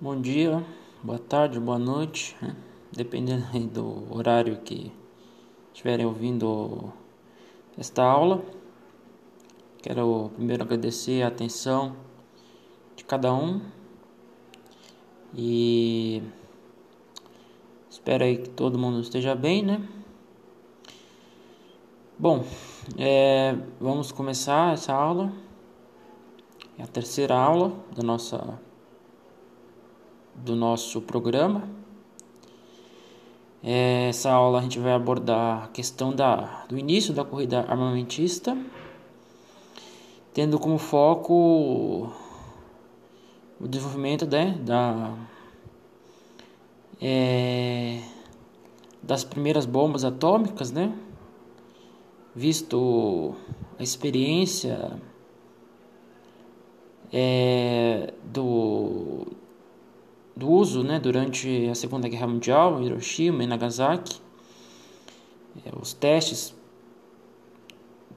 Bom dia, boa tarde, boa noite, né? dependendo do horário que estiverem ouvindo esta aula. Quero primeiro agradecer a atenção de cada um e espero aí que todo mundo esteja bem, né? Bom, é, vamos começar essa aula. É a terceira aula da nossa do nosso programa. Essa aula a gente vai abordar a questão da, do início da corrida armamentista, tendo como foco o desenvolvimento né, da, é, das primeiras bombas atômicas, né, visto a experiência é, do, do uso né, durante a Segunda Guerra Mundial Hiroshima e Nagasaki, é, os testes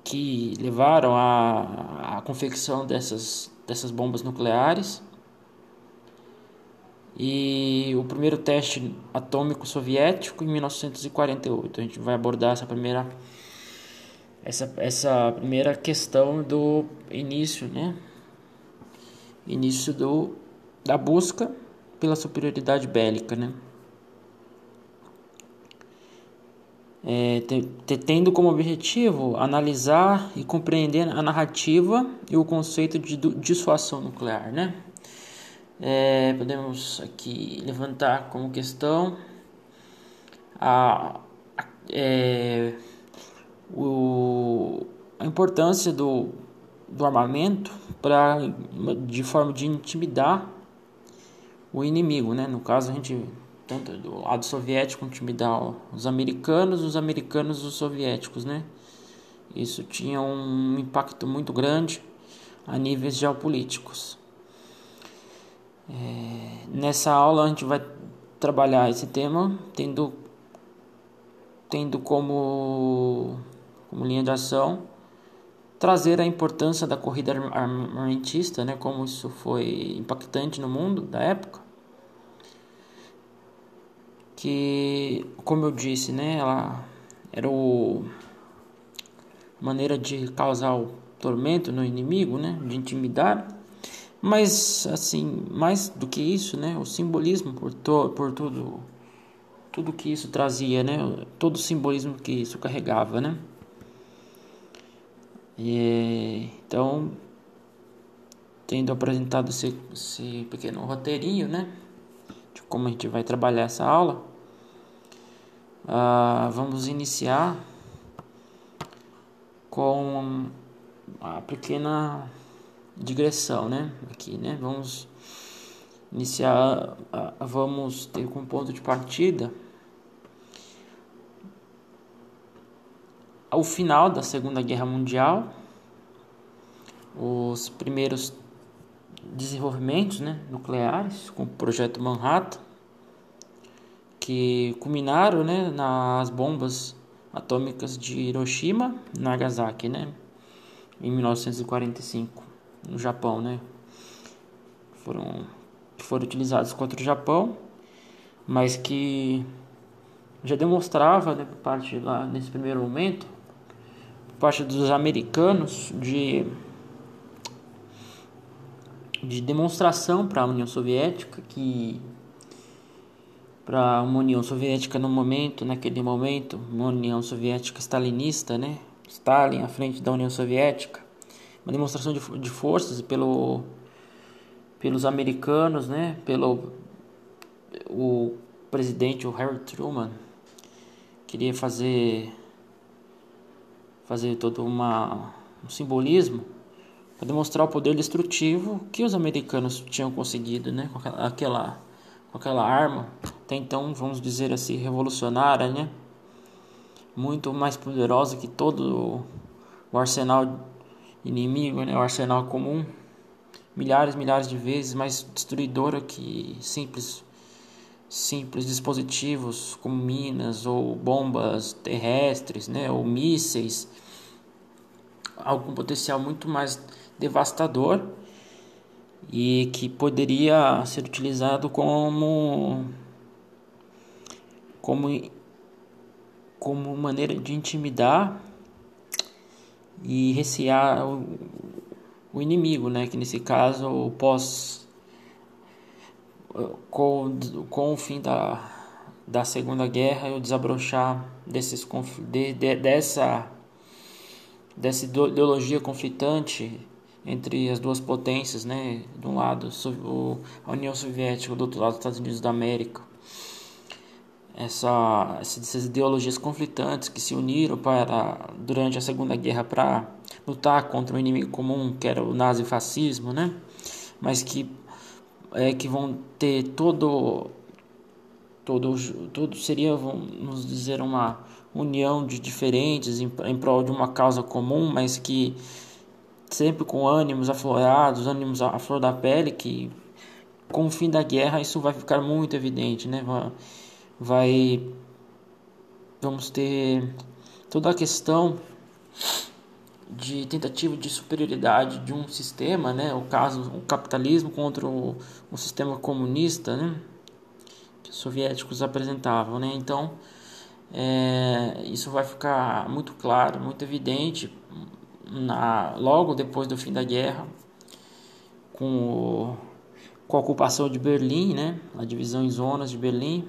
que levaram à, à confecção dessas, dessas bombas nucleares e o primeiro teste atômico soviético em 1948. A gente vai abordar essa primeira essa, essa primeira questão do início, né? Início do, da busca pela superioridade bélica, né? É, tendo como objetivo analisar e compreender a narrativa e o conceito de dissuasão nuclear, né? É, podemos aqui levantar como questão a, a, é, o, a importância do, do armamento para de forma de intimidar o inimigo, né? No caso, a gente, tanto do lado soviético, intimidar os americanos, os americanos os soviéticos, né? Isso tinha um impacto muito grande a níveis geopolíticos. É, nessa aula a gente vai trabalhar esse tema tendo, tendo como, como linha de ação trazer a importância da corrida armamentista, né, como isso foi impactante no mundo da época, que, como eu disse, né, ela era o maneira de causar o tormento no inimigo, né, de intimidar, mas assim, mais do que isso, né, o simbolismo por, to, por tudo tudo que isso trazia, né, todo o simbolismo que isso carregava, né? E, então, tendo apresentado esse, esse pequeno roteirinho, né, de como a gente vai trabalhar essa aula, uh, vamos iniciar com a pequena digressão, né, aqui, né, vamos iniciar, uh, vamos ter como ponto de partida ao final da Segunda Guerra Mundial, os primeiros desenvolvimentos né, nucleares, com o projeto Manhattan, que culminaram né, nas bombas atômicas de Hiroshima e Nagasaki, né, em 1945, no Japão, né, foram foram utilizados contra o Japão, mas que já demonstrava, né, parte lá nesse primeiro momento, parte dos americanos de de demonstração para a União Soviética que para uma União Soviética no momento, naquele momento, uma União Soviética stalinista, né? Stalin à frente da União Soviética, uma demonstração de, de forças pelo pelos americanos, né? Pelo o presidente o Harry Truman queria fazer fazer todo uma um simbolismo para demonstrar o poder destrutivo que os americanos tinham conseguido, né, com aquela, com aquela arma, até então, vamos dizer assim, revolucionária, né, muito mais poderosa que todo o arsenal inimigo, né, o arsenal comum, milhares, milhares de vezes mais destruidora que simples simples dispositivos como minas ou bombas terrestres, né, ou mísseis, algo com potencial muito mais devastador e que poderia ser utilizado como como como maneira de intimidar e recear o, o inimigo, né? Que nesse caso o pós com, com o fim da, da Segunda Guerra e o desabrochar desses de, de, dessa dessa ideologia conflitante entre as duas potências, né? De um lado a União Soviética, do outro lado os Estados Unidos da América essa, essas ideologias conflitantes que se uniram para durante a Segunda Guerra para lutar contra um inimigo comum que era o nazifascismo, né? Mas que é que vão ter todo todo todo seria vamos dizer uma união de diferentes em, em prol de uma causa comum, mas que sempre com ânimos aflorados, ânimos à flor da pele, que com o fim da guerra isso vai ficar muito evidente, né? vai vamos ter toda a questão de tentativa de superioridade de um sistema, né, o caso o capitalismo contra o, o sistema comunista, né, que os soviéticos apresentavam, né, então é, isso vai ficar muito claro, muito evidente na, logo depois do fim da guerra, com, o, com a ocupação de Berlim, né, a divisão em zonas de Berlim,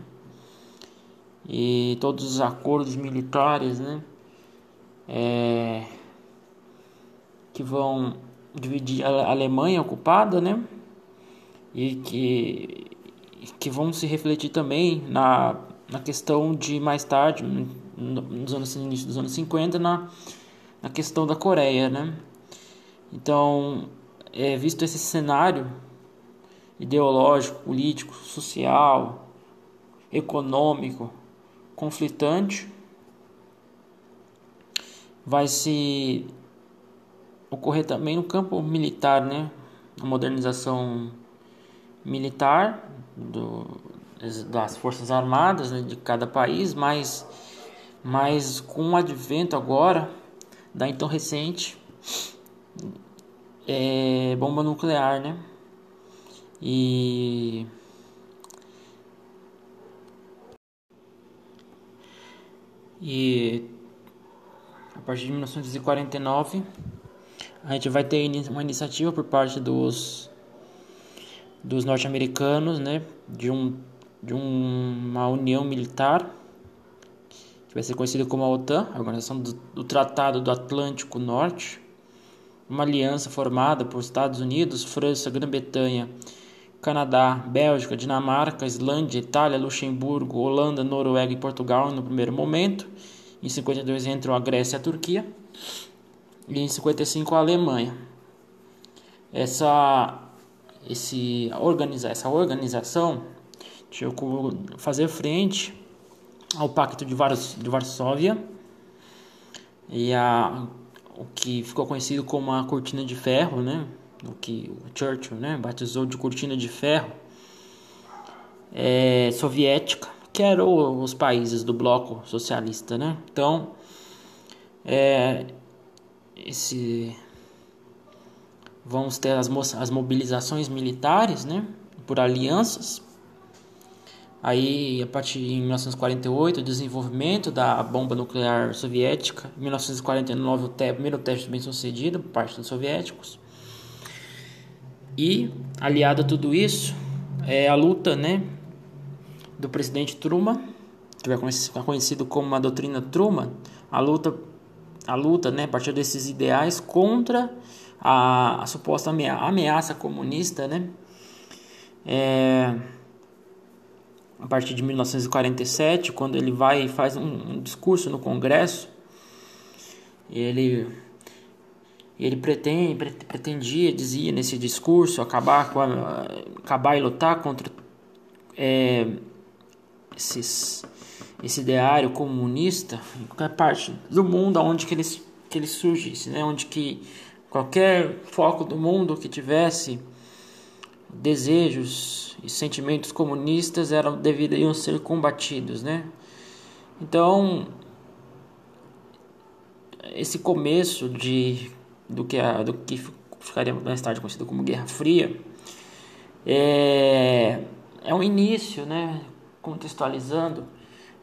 e todos os acordos militares, né, é, que vão dividir a Alemanha ocupada, né, e que, que vão se refletir também na, na questão de mais tarde, nos anos início dos anos 50, na, na questão da Coreia, né. Então, é, visto esse cenário ideológico, político, social, econômico conflitante vai se ocorrer também no campo militar, né? A modernização militar do, das forças armadas né, de cada país, mas, mas com o advento agora da então recente é, bomba nuclear, né? E E a partir de 1949 a gente vai ter uma iniciativa por parte dos dos norte-americanos, né, de um de uma união militar que vai ser conhecida como a OTAN, a Organização do, do Tratado do Atlântico Norte, uma aliança formada por Estados Unidos, França, Grã-Bretanha, Canadá, Bélgica, Dinamarca, Islândia, Itália, Luxemburgo, Holanda, Noruega e Portugal no primeiro momento. Em 52 entram a Grécia e a Turquia. E em 55 a Alemanha. Essa, esse, organiza, essa organização tinha fazer frente ao Pacto de, Vars, de Varsóvia e a, o que ficou conhecido como a Cortina de Ferro, né? o que o Churchill né, batizou de cortina de ferro é, soviética, que eram os países do bloco socialista. Né? Então, é, esse, vamos ter as, as mobilizações militares né, por alianças. Aí, a partir de 1948, o desenvolvimento da bomba nuclear soviética. Em 1949, o primeiro teste bem sucedido por parte dos soviéticos. E, aliado a tudo isso, é a luta né, do presidente Truman, que ficar conhecido como a doutrina Truman, a luta, a luta né, a partir desses ideais contra a, a suposta ameaça comunista, né? É, a partir de 1947, quando ele vai e faz um, um discurso no Congresso, ele ele pretende, pretendia, dizia nesse discurso, acabar, com a, acabar e lutar contra é, esses, esse ideário comunista em qualquer parte do mundo onde que ele, que ele surgisse, né? onde que qualquer foco do mundo que tivesse desejos e sentimentos comunistas eram deveriam ser combatidos, né? Então esse começo de do que, a, do que ficaria mais tarde conhecido como Guerra Fria, É, é um início, né? Contextualizando,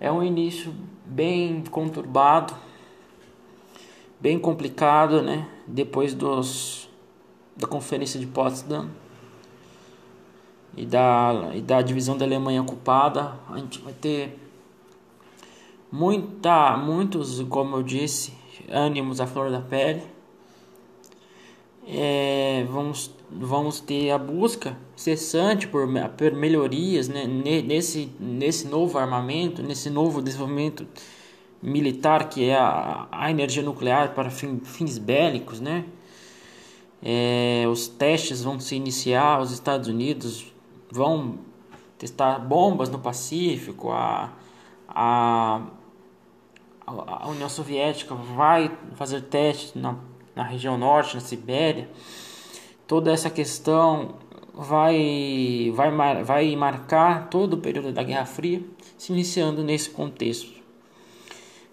é um início bem conturbado, bem complicado, né? Depois dos da conferência de Potsdam e da, e da divisão da Alemanha ocupada, a gente vai ter muita, muitos, como eu disse, ânimos à flor da pele. É, vamos, vamos ter a busca cessante por, por melhorias né, nesse, nesse novo armamento, nesse novo desenvolvimento militar que é a, a energia nuclear para fim, fins bélicos, né? É, os testes vão se iniciar, os Estados Unidos vão testar bombas no Pacífico, a, a, a União Soviética vai fazer testes na, na região norte, na Sibéria. Toda essa questão vai, vai, vai marcar todo o período da Guerra Fria, se iniciando nesse contexto.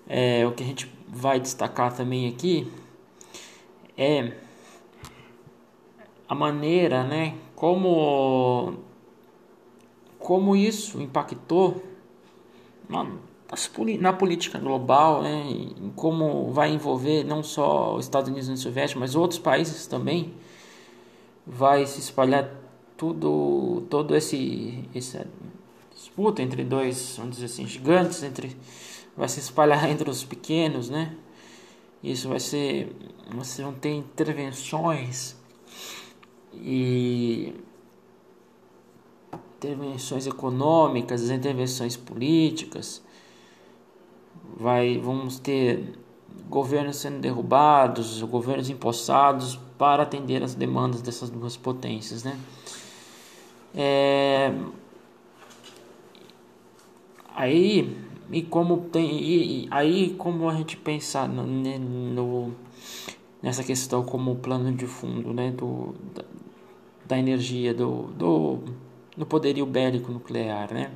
É, o que a gente vai destacar também aqui é a maneira, né, como como isso impactou na, na política global, né, como vai envolver não só os Estados Unidos e a União Soviética, mas outros países também, vai se espalhar tudo, todo esse, essa disputa entre dois, vamos dizer assim, gigantes, entre, vai se espalhar entre os pequenos, né? Isso vai ser, você vão ter intervenções e intervenções econômicas, intervenções políticas, vai, vamos ter governos sendo derrubados, governos empossados para atender as demandas dessas duas potências, né? É, aí e como tem e, aí como a gente pensar no, no, nessa questão como plano de fundo, né, do da, da energia do, do no poderio bélico nuclear, né?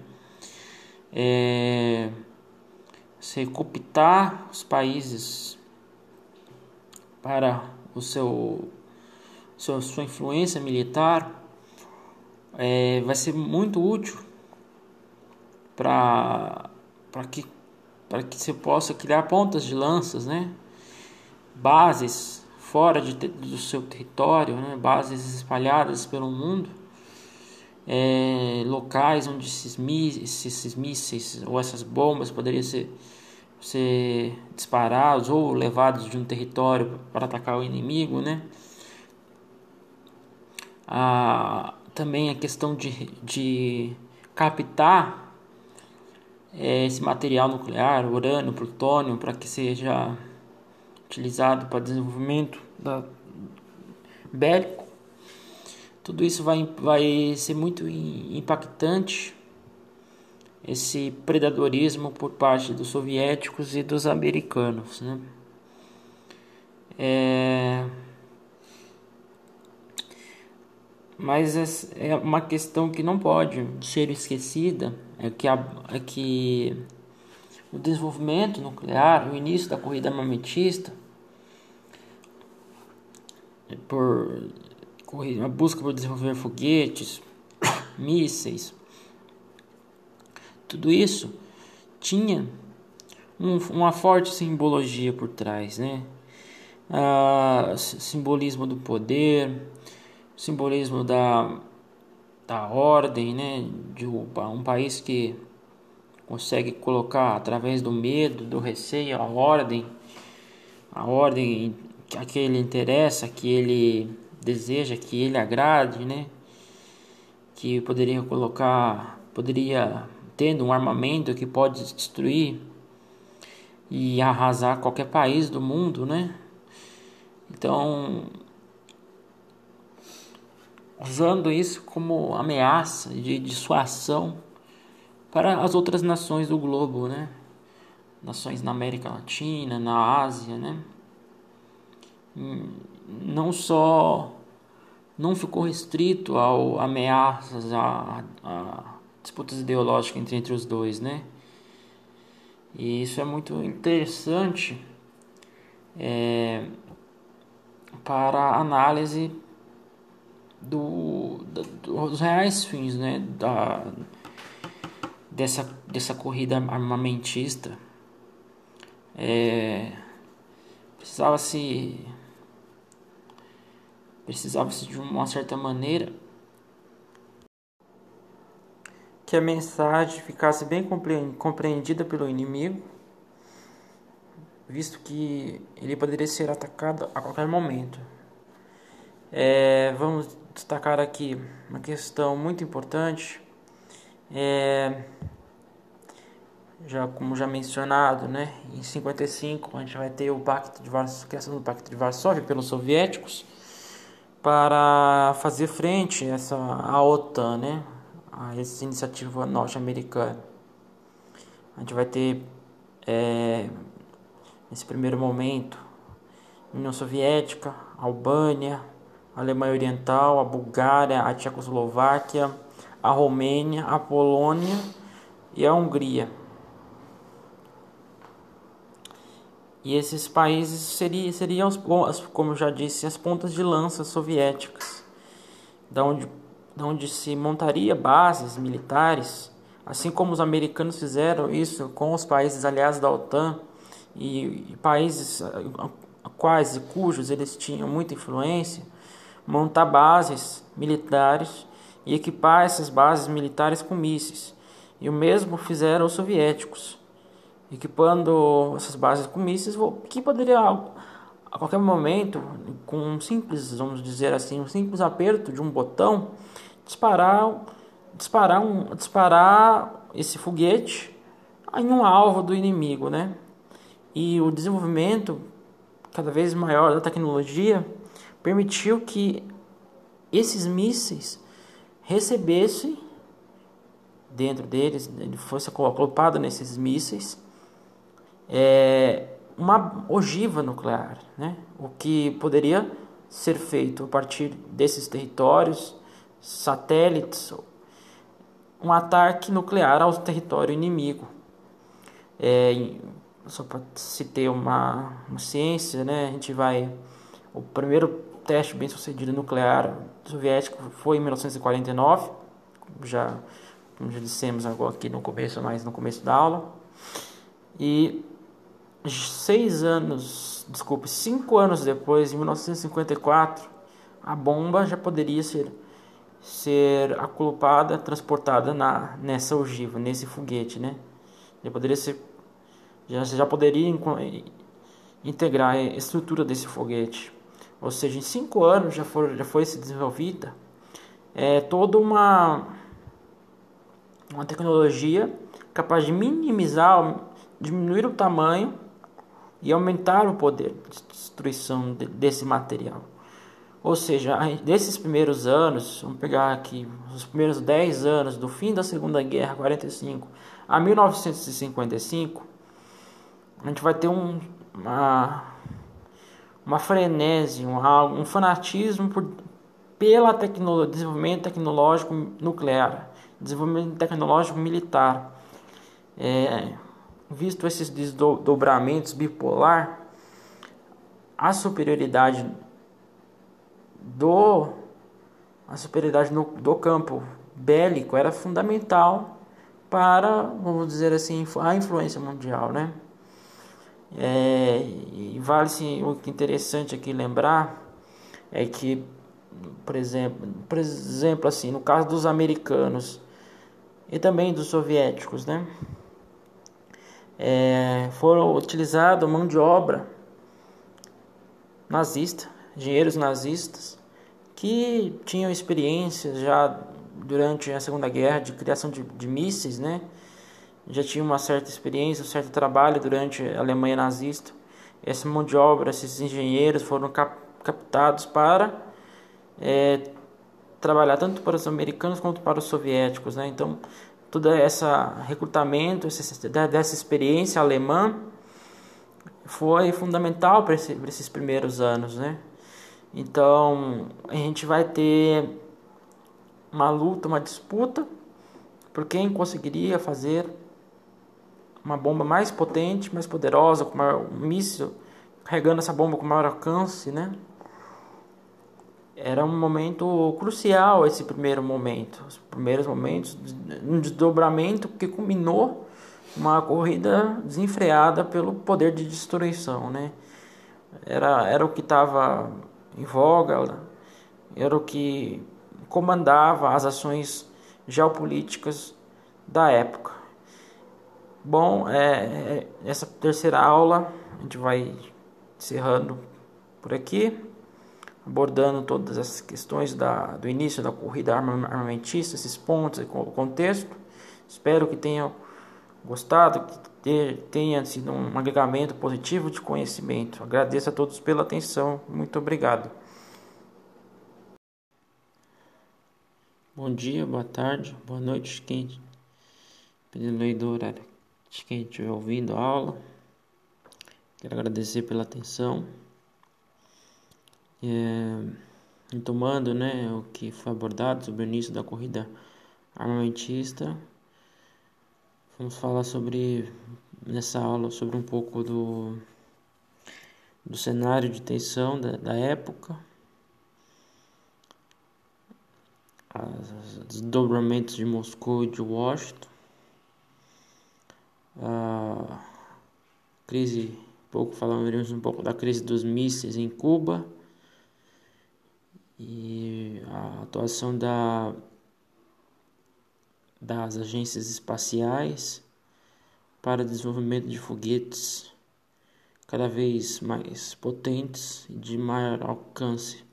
É, se cooptar os países para o seu, sua influência militar é, vai ser muito útil para para que para que você possa criar pontas de lanças, né? Bases fora de, do seu território, né? Bases espalhadas pelo mundo é, locais onde esses, esses mísseis ou essas bombas poderiam ser, ser disparados ou levados de um território para atacar o inimigo, né? Ah, também a questão de, de captar é, esse material nuclear, urânio, plutônio, para que seja utilizado para desenvolvimento da, bélico tudo isso vai, vai ser muito impactante, esse predadorismo por parte dos soviéticos e dos americanos. Né? É... Mas é uma questão que não pode ser esquecida, é que, a, é que o desenvolvimento nuclear, o início da corrida armamentista, por a busca por desenvolver foguetes, mísseis, tudo isso tinha um, uma forte simbologia por trás, né? Ah, simbolismo do poder, simbolismo da, da ordem, né? De um país que consegue colocar através do medo, do receio, a ordem, a ordem a que ele interessa, que ele deseja que ele agrade, né? Que poderia colocar, poderia tendo um armamento que pode destruir e arrasar qualquer país do mundo, né? Então, usando isso como ameaça de dissuasão para as outras nações do globo, né? Nações na América Latina, na Ásia, né? Não só não ficou restrito ao ameaças a, a disputas ideológicas entre, entre os dois, né? E isso é muito interessante é, para análise do, do, dos reais fins né, da, dessa, dessa corrida armamentista. É, precisava se precisava se de uma certa maneira que a mensagem ficasse bem compreendida pelo inimigo, visto que ele poderia ser atacado a qualquer momento. É, vamos destacar aqui uma questão muito importante. É, já como já mencionado, né, em 55 a gente vai ter o pacto de Varsóvia, criação do pacto de Varsóvia pelos soviéticos para fazer frente a essa a OTAN, né, a essa iniciativa norte-americana. A gente vai ter é, nesse primeiro momento União Soviética, Albânia, Alemanha Oriental, a Bulgária, a Tchecoslováquia, a Romênia, a Polônia e a Hungria. E esses países seriam, seriam como eu já disse, as pontas de lança soviéticas, da onde, da onde se montaria bases militares, assim como os americanos fizeram isso com os países aliados da OTAN e, e países quais e cujos eles tinham muita influência montar bases militares e equipar essas bases militares com mísseis. E o mesmo fizeram os soviéticos, equipando essas bases com mísseis que poderia a qualquer momento, com um simples, vamos dizer assim, um simples aperto de um botão, disparar, disparar, um, disparar esse foguete em um alvo do inimigo, né? E o desenvolvimento cada vez maior da tecnologia permitiu que esses mísseis recebessem dentro deles, ele fosse colocado nesses mísseis, é, uma ogiva nuclear, né? o que poderia ser feito a partir desses territórios, satélites, um ataque nuclear ao território inimigo. É, só para ter uma, uma ciência, né? a gente vai. O primeiro teste bem sucedido nuclear soviético foi em 1949, já, já dissemos agora aqui no começo, mais no começo da aula. E seis anos, desculpe, cinco anos depois, em 1954, a bomba já poderia ser ser aculpada, transportada na nessa ogiva, nesse foguete, né? Já poderia ser já já poderia integrar a estrutura desse foguete ou seja, em cinco anos já, for, já foi se desenvolvida é, toda uma, uma tecnologia capaz de minimizar, diminuir o tamanho e aumentar o poder de destruição de, desse material. Ou seja, desses primeiros anos, vamos pegar aqui os primeiros 10 anos do fim da Segunda Guerra, 45 a 1955, a gente vai ter um, uma uma frenese, um, um fanatismo por, pela tecnologia, desenvolvimento tecnológico nuclear, desenvolvimento tecnológico militar. É, visto esses desdobramentos bipolar, a superioridade do a superioridade no, do campo bélico era fundamental para, vamos dizer assim, a influência mundial, né? É, e vale-se o que é interessante aqui lembrar é que, por exemplo, por exemplo assim, no caso dos americanos e também dos soviéticos, né, é, foram utilizados mão de obra nazista, engenheiros nazistas que tinham experiência já durante a Segunda Guerra de criação de, de mísseis, né, já tinha uma certa experiência, um certo trabalho durante a Alemanha nazista. Essa mão de obra, esses engenheiros foram cap captados para é, trabalhar tanto para os americanos quanto para os soviéticos. Né? Então, todo esse recrutamento, dessa experiência alemã foi fundamental para esse, esses primeiros anos. Né? Então, a gente vai ter uma luta, uma disputa por quem conseguiria fazer uma bomba mais potente, mais poderosa, com maior, um míssil carregando essa bomba com maior alcance, né? era um momento crucial esse primeiro momento, os primeiros momentos, um desdobramento que culminou uma corrida desenfreada pelo poder de destruição, né? Era, era o que estava em voga, era o que comandava as ações geopolíticas da época. Bom, é, é, essa terceira aula a gente vai encerrando por aqui, abordando todas essas questões da, do início da corrida armamentista, esses pontos, o contexto. Espero que tenham gostado, que tenha sido um agregamento positivo de conhecimento. Agradeço a todos pela atenção. Muito obrigado. Bom dia, boa tarde, boa noite, quem dependendo aí do horário de quem estiver ouvindo a aula. Quero agradecer pela atenção. É, tomando né, o que foi abordado sobre o início da corrida armamentista, vamos falar sobre nessa aula sobre um pouco do, do cenário de tensão da, da época. Os desdobramentos de Moscou e de Washington, a crise, pouco falaremos um pouco da crise dos mísseis em Cuba. E a atuação da, das agências espaciais para desenvolvimento de foguetes cada vez mais potentes e de maior alcance.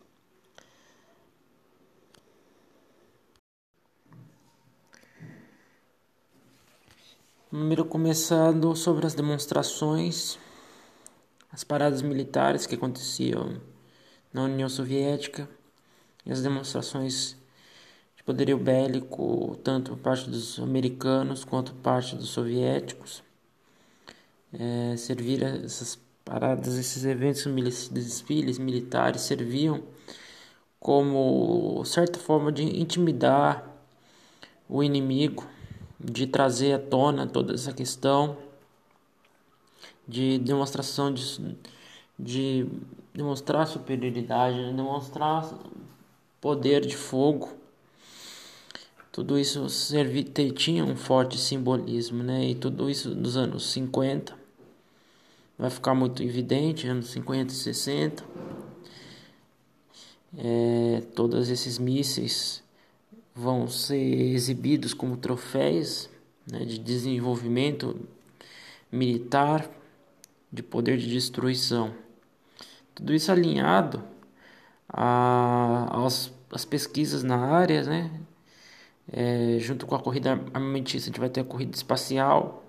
Primeiro começando sobre as demonstrações, as paradas militares que aconteciam na União Soviética e as demonstrações de poderio bélico, tanto por parte dos americanos quanto por parte dos soviéticos. É, servir essas paradas, esses eventos, desfiles militares serviam como certa forma de intimidar o inimigo de trazer à tona toda essa questão de demonstração de, de demonstrar superioridade, demonstrar poder de fogo. Tudo isso servi, tinha um forte simbolismo, né? E tudo isso nos anos 50 vai ficar muito evidente, anos 50 e 60. É, todos esses mísseis vão ser exibidos como troféus né, de desenvolvimento militar, de poder de destruição. Tudo isso alinhado às, às pesquisas na área, né? É, junto com a corrida armamentista, a gente vai ter a corrida espacial,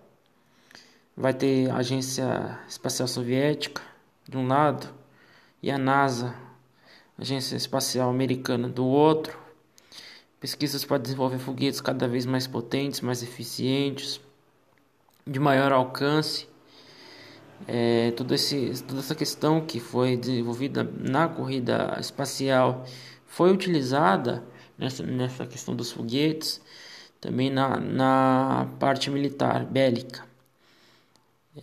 vai ter a Agência Espacial Soviética de um lado e a NASA, Agência Espacial Americana do outro. Pesquisas para desenvolver foguetes cada vez mais potentes, mais eficientes, de maior alcance. É, todo esse, toda essa questão que foi desenvolvida na corrida espacial foi utilizada nessa, nessa questão dos foguetes, também na, na parte militar, bélica.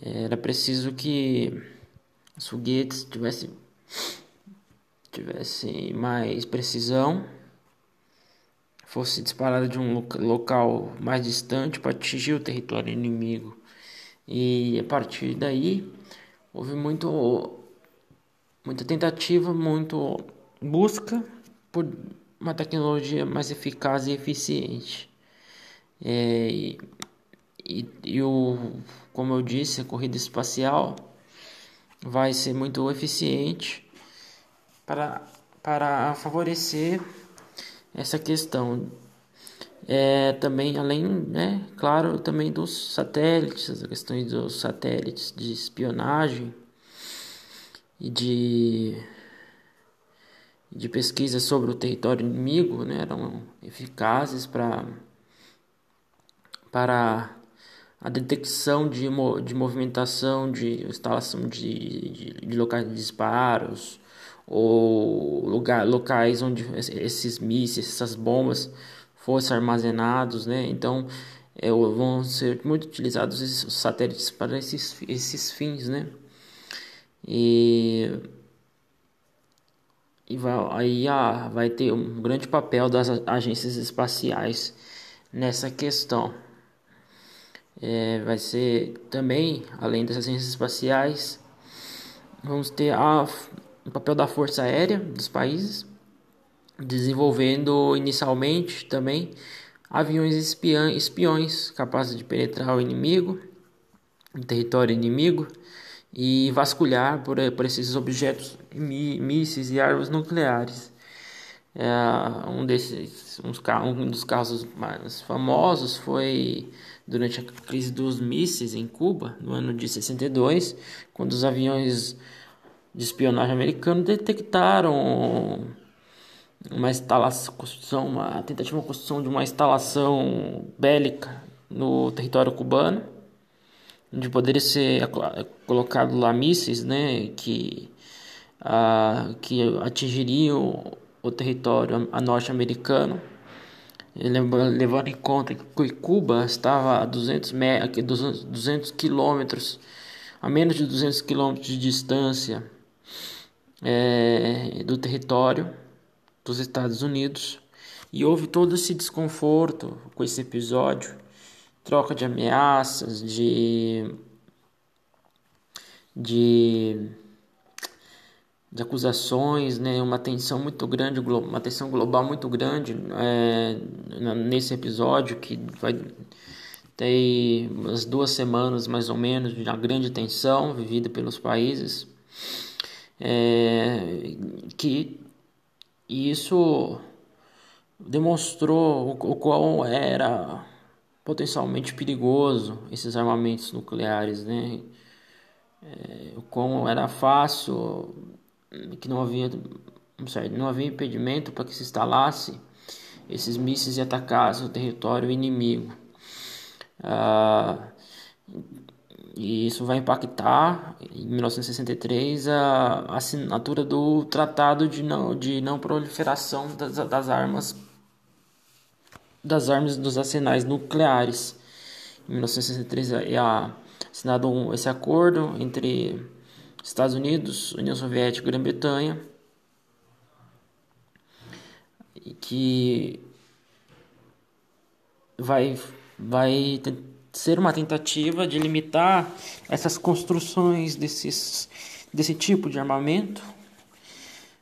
Era preciso que os foguetes tivessem, tivessem mais precisão fosse disparada de um local mais distante para atingir o território inimigo. E a partir daí houve muito muita tentativa, muito busca por uma tecnologia mais eficaz e eficiente. É, e, e, o, como eu disse, a corrida espacial vai ser muito eficiente para, para favorecer essa questão. É, também, além, né, claro, também dos satélites, as questões dos satélites de espionagem e de, de pesquisa sobre o território inimigo, né, eram eficazes para para a detecção de, de movimentação, de instalação de, de, de locais de disparos, ou lugar, locais onde esses mísseis, essas bombas fossem armazenados, né? Então é, vão ser muito utilizados esses satélites para esses, esses fins, né? E, e vai, aí ah, vai ter um grande papel das agências espaciais nessa questão. É, vai ser também, além das agências espaciais, vamos ter a, o papel da Força Aérea dos países, desenvolvendo inicialmente também aviões espiões, espiões capazes de penetrar o inimigo, o território inimigo e vasculhar por, por esses objetos, mísseis e armas nucleares. É, um, desses, uns, um dos casos mais famosos foi durante a crise dos mísseis em Cuba, no ano de 62, quando os aviões de espionagem americanos detectaram uma instalação, uma tentativa de construção de uma instalação bélica no território cubano onde poderia ser colocado lá mísseis, né, que, uh, que atingiriam o território norte-americano, levando em conta que Cuba estava a 200, 200 quilômetros, a menos de 200 quilômetros de distância é, do território dos Estados Unidos, e houve todo esse desconforto com esse episódio troca de ameaças, de de, de acusações, né, uma tensão muito grande, uma tensão global muito grande é, nesse episódio que vai ter umas duas semanas mais ou menos de uma grande tensão vivida pelos países, é, que isso demonstrou o, o qual era potencialmente perigoso esses armamentos nucleares, né? É, como era fácil, que não havia, não havia impedimento para que se instalasse esses mísseis e atacassem o território inimigo. Ah, e isso vai impactar, em 1963, a assinatura do Tratado de Não, de não Proliferação das, das Armas das armas dos arsenais nucleares. Em 1963 é assinado um, esse acordo entre Estados Unidos, União Soviética e Grã-Bretanha, que vai, vai ser uma tentativa de limitar essas construções desses, desse tipo de armamento.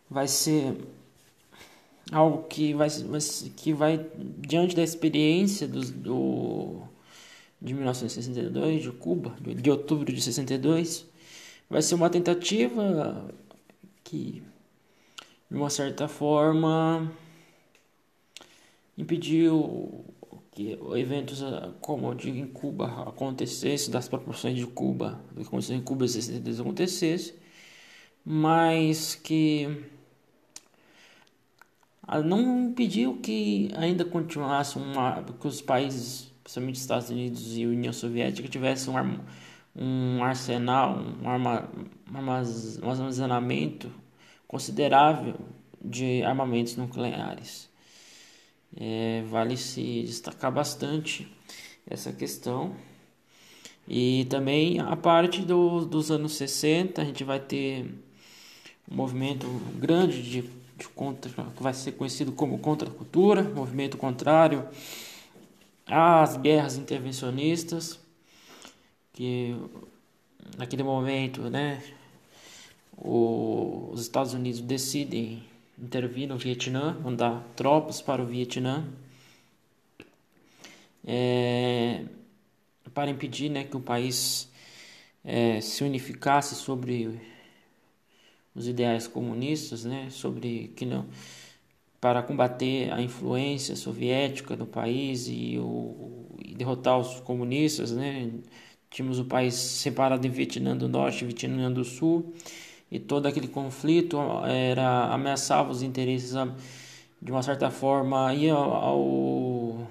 Vai ser algo que vai, que vai diante da experiência do, do de 1962 de Cuba, de outubro de 62, vai ser uma tentativa que de uma certa forma impediu que eventos como eu digo em Cuba acontecessem, das proporções de Cuba, que aconteceu em Cuba em 62 acontecesse, mas que não impediu que ainda continuasse uma, que os países, principalmente Estados Unidos e União Soviética, tivessem um, um arsenal, um, arma, um armazenamento considerável de armamentos nucleares. É, vale se destacar bastante essa questão. E também a parte do, dos anos 60, a gente vai ter um movimento grande de contra, que vai ser conhecido como contra-cultura, movimento contrário às guerras intervencionistas, que naquele momento, né, os Estados Unidos decidem intervir no Vietnã, mandar tropas para o Vietnã, é, para impedir né, que o país é, se unificasse sobre os ideais comunistas, né, sobre que não para combater a influência soviética no país e, o, e derrotar os comunistas, né, tínhamos o país separado em Vietnã do Norte e Vietnã do Sul e todo aquele conflito era ameaçava os interesses de uma certa forma ia ao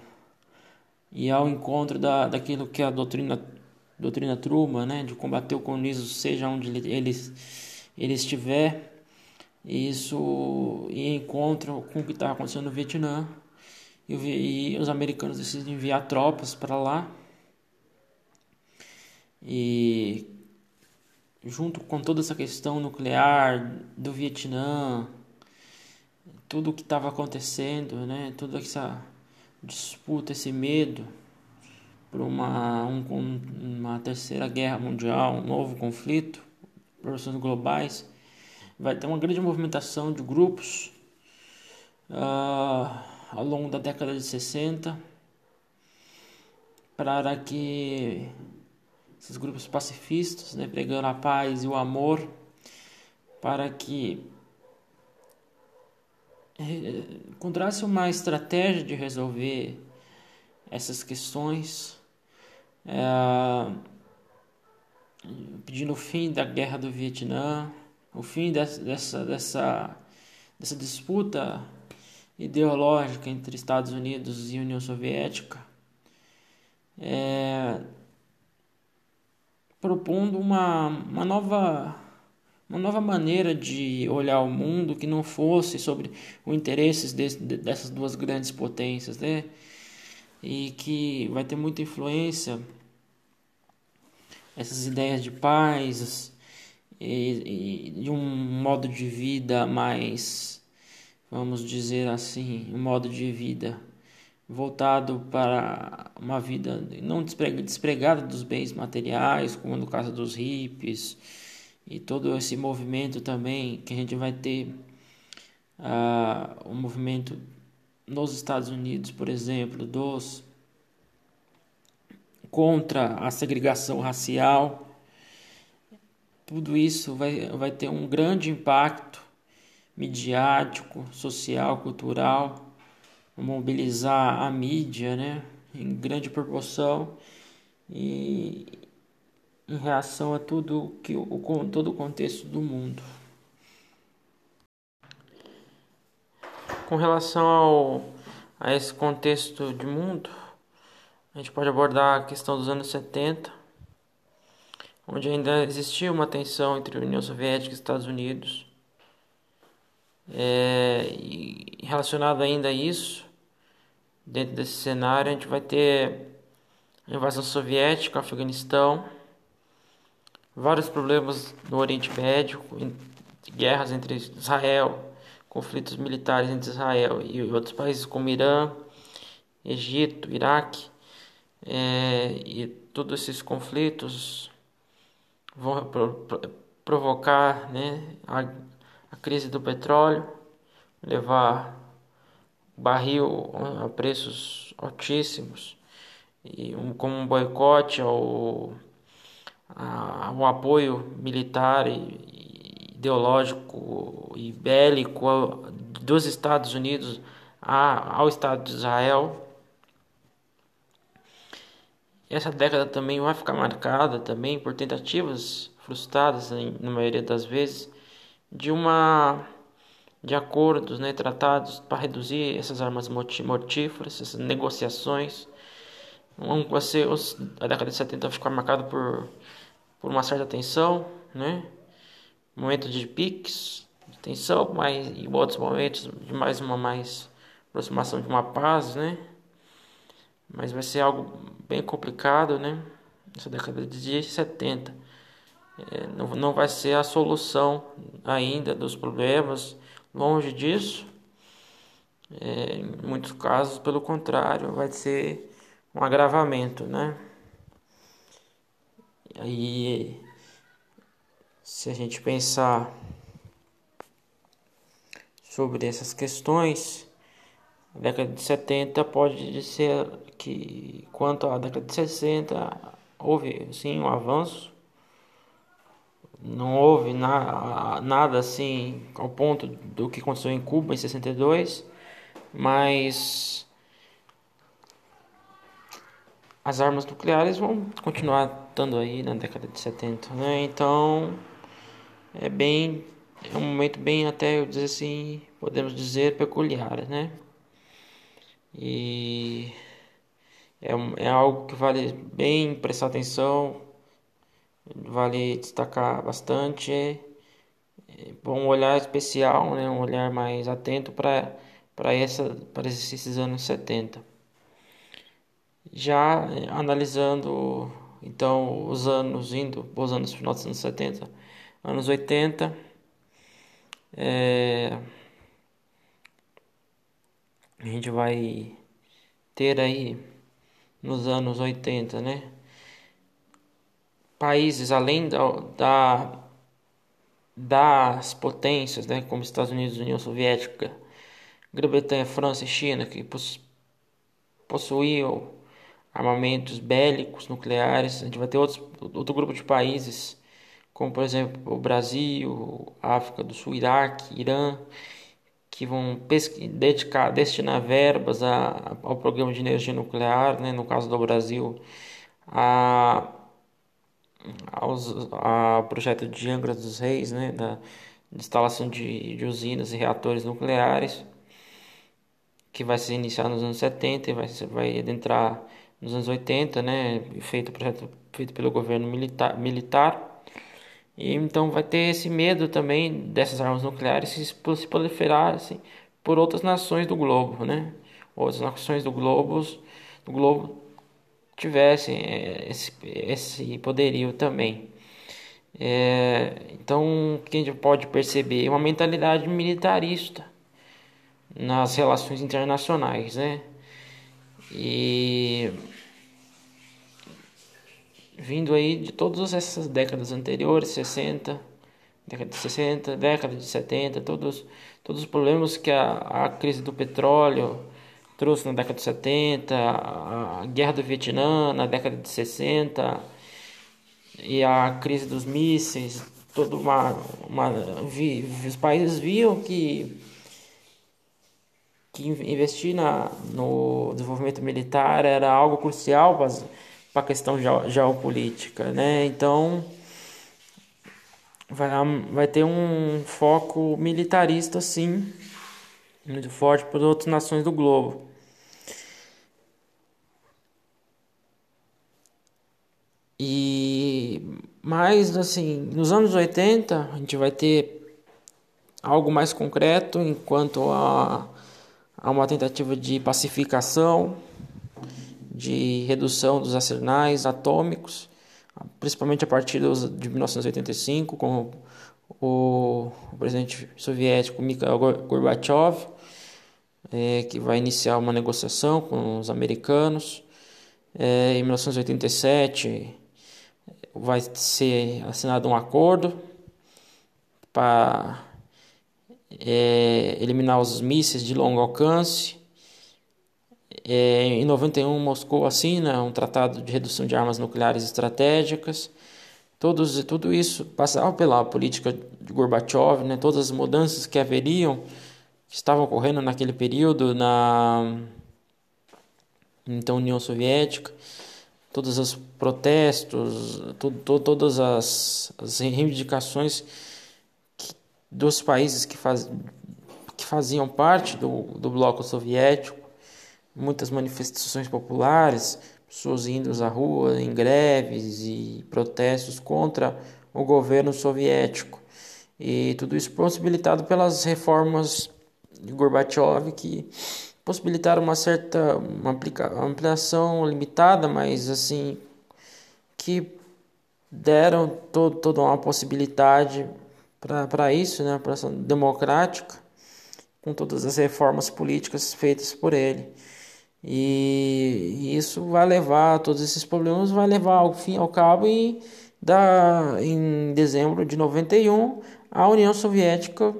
ia ao encontro da, daquilo que a doutrina doutrina Truman, né, de combater o comunismo seja onde eles ele estiver isso em encontro com o que estava acontecendo no Vietnã e, e os americanos decidem enviar tropas para lá e junto com toda essa questão nuclear do Vietnã tudo o que estava acontecendo, né? Toda essa disputa, esse medo por uma, um, uma terceira guerra mundial, um novo conflito, proporções globais, vai ter uma grande movimentação de grupos uh, ao longo da década de 60 para que esses grupos pacifistas, né, pregando a paz e o amor, para que eh, encontrasse uma estratégia de resolver essas questões, é, pedindo o fim da guerra do Vietnã, o fim dessa, dessa, dessa, disputa ideológica entre Estados Unidos e União Soviética, é, propondo uma, uma nova uma nova maneira de olhar o mundo que não fosse sobre os interesses de, dessas duas grandes potências, né? E que vai ter muita influência essas ideias de paz e, e de um modo de vida mais, vamos dizer assim, um modo de vida voltado para uma vida não despregada dos bens materiais, como no caso dos hippies e todo esse movimento também que a gente vai ter uh, um movimento nos Estados Unidos, por exemplo, dos contra a segregação racial. Tudo isso vai, vai ter um grande impacto midiático, social, cultural, mobilizar a mídia né, em grande proporção e em reação a tudo que o todo o contexto do mundo. Com relação ao, a esse contexto de mundo, a gente pode abordar a questão dos anos 70, onde ainda existia uma tensão entre a União Soviética e Estados Unidos. É, e relacionado ainda a isso, dentro desse cenário, a gente vai ter a invasão soviética, Afeganistão, vários problemas no Oriente Médio, guerras entre Israel, conflitos militares entre Israel e outros países como Irã, Egito, Iraque, é, e todos esses conflitos vão provocar né, a, a crise do petróleo, levar barril a preços altíssimos e um, como um boicote ao a, o apoio militar e ideológico e bélico dos Estados Unidos ao Estado de Israel. Essa década também vai ficar marcada também por tentativas frustradas, na maioria das vezes, de uma de acordos, né, tratados para reduzir essas armas mortíferas, essas negociações. Vai ser, a década de 70 vai ficar marcada por por uma certa tensão, né? Momento de piques, de tensão, mas em outros momentos de mais uma mais aproximação de uma paz, né? Mas vai ser algo bem complicado, né? Essa década de 70. É, não, não vai ser a solução ainda dos problemas, longe disso. É, em muitos casos, pelo contrário, vai ser um agravamento, né? Aí, se a gente pensar sobre essas questões, década de 70 pode ser que, quanto à década de 60, houve sim um avanço. Não houve na, nada assim ao ponto do que aconteceu em Cuba em 62, mas as armas nucleares vão continuar estando aí na década de 70, né? Então é bem é um momento bem até eu dizer assim, podemos dizer peculiar, né? E é, é algo que vale bem prestar atenção, vale destacar bastante, é, é um olhar especial, né? Um olhar mais atento para para esses anos 70. Já é, analisando então os anos indo, os anos final dos anos 70, anos 80, é, a gente vai ter aí nos anos 80, né? Países além da, da das potências, né, como Estados Unidos União Soviética, Grã-Bretanha, França e China, que possuíam armamentos bélicos nucleares, a gente vai ter outros, outro grupo de países, como por exemplo o Brasil, África do Sul, Iraque, Irã, que vão dedicar, destinar verbas a, ao programa de energia nuclear, né, no caso do Brasil, a aos, ao projeto de Angra dos Reis, né, da instalação de, de usinas e reatores nucleares, que vai se iniciar nos anos 70 e vai, vai adentrar nos anos 80, né, feito projeto feito pelo governo militar. E então vai ter esse medo também dessas armas nucleares se, se proliferarem por outras nações do globo, né? Outras nações do globo, do globo tivessem é, esse, esse poderio também. É, então, o que a gente pode perceber é uma mentalidade militarista nas relações internacionais, né? E vindo aí de todas essas décadas anteriores, 60, década de 60, década de 70, todos, todos os problemas que a, a crise do petróleo, trouxe na década de 70, a guerra do Vietnã na década de 60 e a crise dos mísseis, toda uma, uma vi, os países viam que que investir na, no desenvolvimento militar era algo crucial para a questão geopolítica, né? Então vai, vai ter um foco militarista sim muito forte para outras nações do globo. E mais assim, nos anos 80 a gente vai ter algo mais concreto enquanto a, a uma tentativa de pacificação, de redução dos arsenais atômicos, principalmente a partir de 1985, com o, o presidente soviético Mikhail Gorbachev, é, que vai iniciar uma negociação com os americanos. É, em 1987 vai ser assinado um acordo para é, eliminar os mísseis de longo alcance. É, em 91, Moscou assina um tratado de redução de armas nucleares estratégicas. Todos, tudo isso passava pela política de Gorbachev, né? todas as mudanças que haveriam, que estavam ocorrendo naquele período na então União Soviética todos os protestos, todas as, as reivindicações que, dos países que, faz, que faziam parte do, do bloco soviético, muitas manifestações populares, pessoas indo à rua em greves e protestos contra o governo soviético. E tudo isso possibilitado pelas reformas de Gorbachev que possibilitar uma certa uma ampliação limitada, mas assim que deram todo, toda uma possibilidade para isso, né, para democrática, com todas as reformas políticas feitas por ele. E, isso vai levar, todos esses problemas vai levar ao fim ao cabo e da, em dezembro de 91 a União Soviética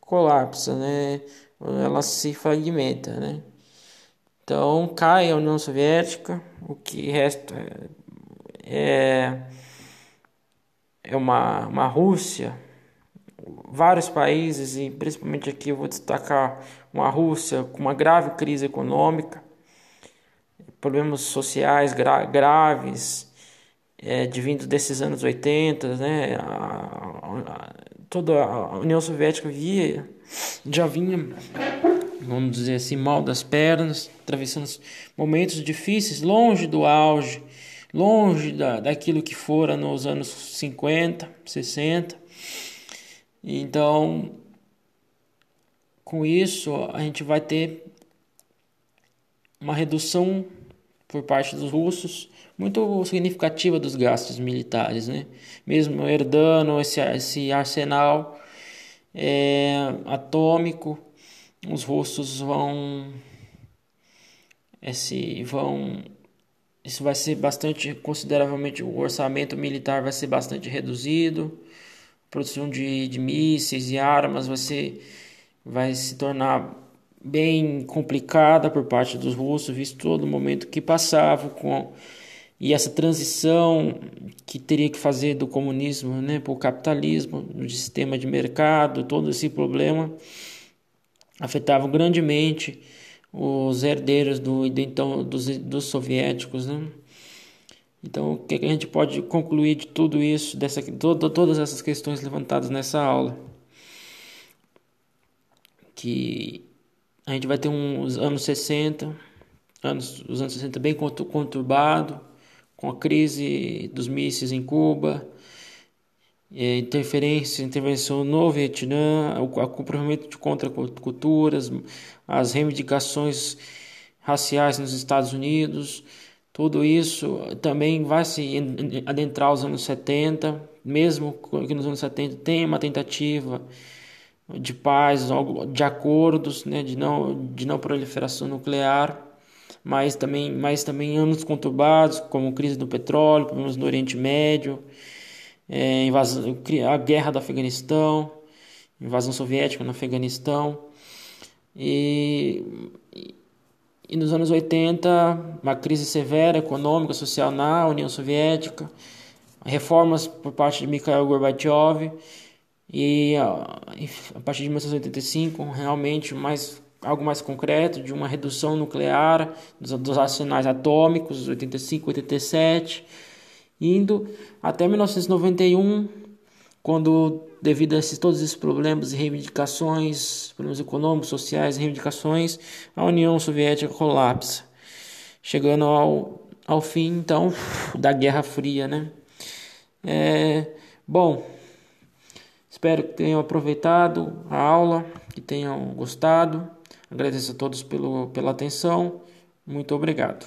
colapsa, né? ela se fragmenta, né? Então cai a União Soviética, o que resta é, é uma, uma Rússia, vários países, e principalmente aqui eu vou destacar uma Rússia com uma grave crise econômica, problemas sociais gra graves, é, vindo desses anos 80, né? A, a, toda a União Soviética via já vinha, vamos dizer assim, mal das pernas, atravessando momentos difíceis, longe do auge, longe da, daquilo que fora nos anos 50, 60. Então, com isso, a gente vai ter uma redução por parte dos russos muito significativa dos gastos militares, né? Mesmo herdando esse, esse arsenal é, atômico, os russos vão esse vão isso vai ser bastante consideravelmente o orçamento militar vai ser bastante reduzido a produção de, de mísseis e armas vai ser vai se tornar bem complicada por parte dos russos visto todo o momento que passavam com e essa transição que teria que fazer do comunismo né, para o capitalismo, do sistema de mercado, todo esse problema afetava grandemente os herdeiros do, do então dos, dos soviéticos, né? Então, o que a gente pode concluir de tudo isso, dessa, todo, todas essas questões levantadas nessa aula? Que a gente vai ter uns anos 60, anos, os anos 60 bem conturbado, com a crise dos mísseis em Cuba, é, interferência, intervenção no Vietnã, o comprometimento de contraculturas, as reivindicações raciais nos Estados Unidos, tudo isso também vai se adentrar aos anos 70, mesmo que nos anos 70 tenha uma tentativa de paz, de acordos, né, de, não, de não proliferação nuclear, mas também, mas também anos conturbados, como crise do petróleo, problemas no Oriente Médio, é, invasão, a guerra do Afeganistão, invasão soviética no Afeganistão. E, e nos anos 80, uma crise severa econômica, social na União Soviética, reformas por parte de Mikhail Gorbachev e a partir de 1985 realmente mais algo mais concreto de uma redução nuclear dos, dos arsenais atômicos 85 87 indo até 1991, quando, devido a esses, todos esses problemas e reivindicações, problemas econômicos, sociais, reivindicações, a União Soviética colapsa, chegando ao, ao fim, então, da Guerra Fria, né? É, bom, espero que tenham aproveitado a aula, que tenham gostado. Agradeço a todos pelo, pela atenção. Muito obrigado.